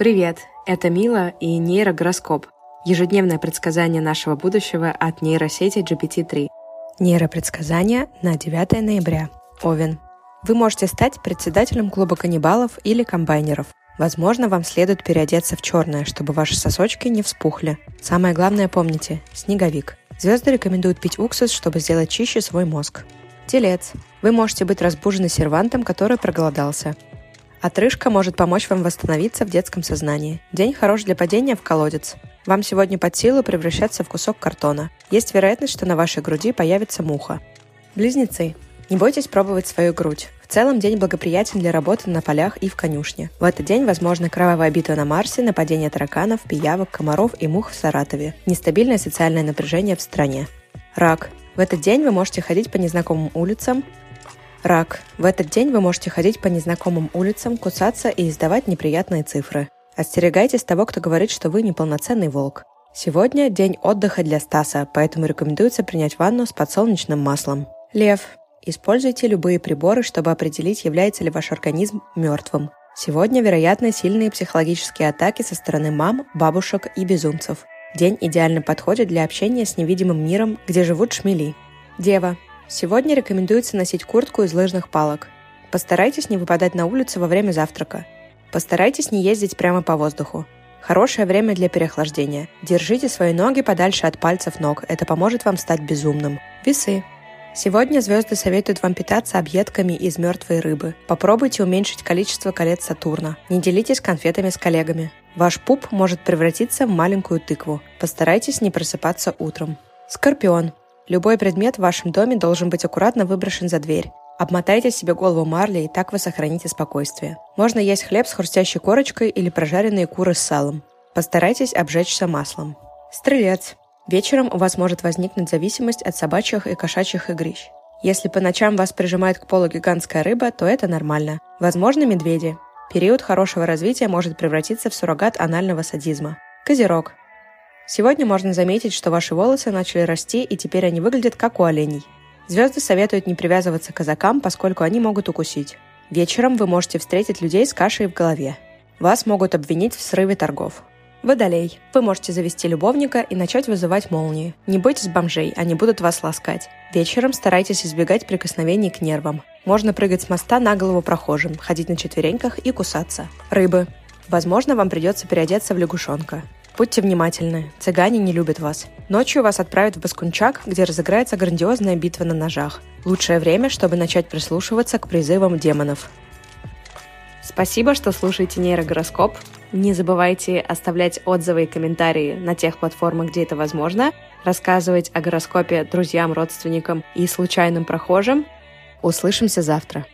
Привет, это Мила и нейрогороскоп. Ежедневное предсказание нашего будущего от нейросети GPT-3. Нейропредсказание на 9 ноября. Овен. Вы можете стать председателем клуба каннибалов или комбайнеров. Возможно, вам следует переодеться в черное, чтобы ваши сосочки не вспухли. Самое главное помните – снеговик. Звезды рекомендуют пить уксус, чтобы сделать чище свой мозг. Телец. Вы можете быть разбужены сервантом, который проголодался. Отрыжка может помочь вам восстановиться в детском сознании. День хорош для падения в колодец. Вам сегодня под силу превращаться в кусок картона. Есть вероятность, что на вашей груди появится муха. Близнецы. Не бойтесь пробовать свою грудь. В целом день благоприятен для работы на полях и в конюшне. В этот день возможна кровавая битва на Марсе, нападение тараканов, пиявок, комаров и мух в Саратове, нестабильное социальное напряжение в стране. Рак. В этот день вы можете ходить по незнакомым улицам, Рак. В этот день вы можете ходить по незнакомым улицам, кусаться и издавать неприятные цифры. Остерегайтесь того, кто говорит, что вы неполноценный волк. Сегодня день отдыха для Стаса, поэтому рекомендуется принять ванну с подсолнечным маслом. Лев. Используйте любые приборы, чтобы определить, является ли ваш организм мертвым. Сегодня вероятны сильные психологические атаки со стороны мам, бабушек и безумцев. День идеально подходит для общения с невидимым миром, где живут шмели. Дева. Сегодня рекомендуется носить куртку из лыжных палок. Постарайтесь не выпадать на улицу во время завтрака. Постарайтесь не ездить прямо по воздуху. Хорошее время для переохлаждения. Держите свои ноги подальше от пальцев ног, это поможет вам стать безумным. Весы. Сегодня звезды советуют вам питаться объедками из мертвой рыбы. Попробуйте уменьшить количество колец Сатурна. Не делитесь конфетами с коллегами. Ваш пуп может превратиться в маленькую тыкву. Постарайтесь не просыпаться утром. Скорпион. Любой предмет в вашем доме должен быть аккуратно выброшен за дверь. Обмотайте себе голову марлей, и так вы сохраните спокойствие. Можно есть хлеб с хрустящей корочкой или прожаренные куры с салом. Постарайтесь обжечься маслом. Стрелец. Вечером у вас может возникнуть зависимость от собачьих и кошачьих игрищ. Если по ночам вас прижимает к полу гигантская рыба, то это нормально. Возможно, медведи. Период хорошего развития может превратиться в суррогат анального садизма. Козерог. Сегодня можно заметить, что ваши волосы начали расти, и теперь они выглядят как у оленей. Звезды советуют не привязываться к казакам, поскольку они могут укусить. Вечером вы можете встретить людей с кашей в голове. Вас могут обвинить в срыве торгов. Водолей. Вы можете завести любовника и начать вызывать молнии. Не бойтесь бомжей, они будут вас ласкать. Вечером старайтесь избегать прикосновений к нервам. Можно прыгать с моста на голову прохожим, ходить на четвереньках и кусаться. Рыбы. Возможно, вам придется переодеться в лягушонка. Будьте внимательны, цыгане не любят вас. Ночью вас отправят в Баскунчак, где разыграется грандиозная битва на ножах. Лучшее время, чтобы начать прислушиваться к призывам демонов. Спасибо, что слушаете нейрогороскоп. Не забывайте оставлять отзывы и комментарии на тех платформах, где это возможно, рассказывать о гороскопе друзьям, родственникам и случайным прохожим. Услышимся завтра.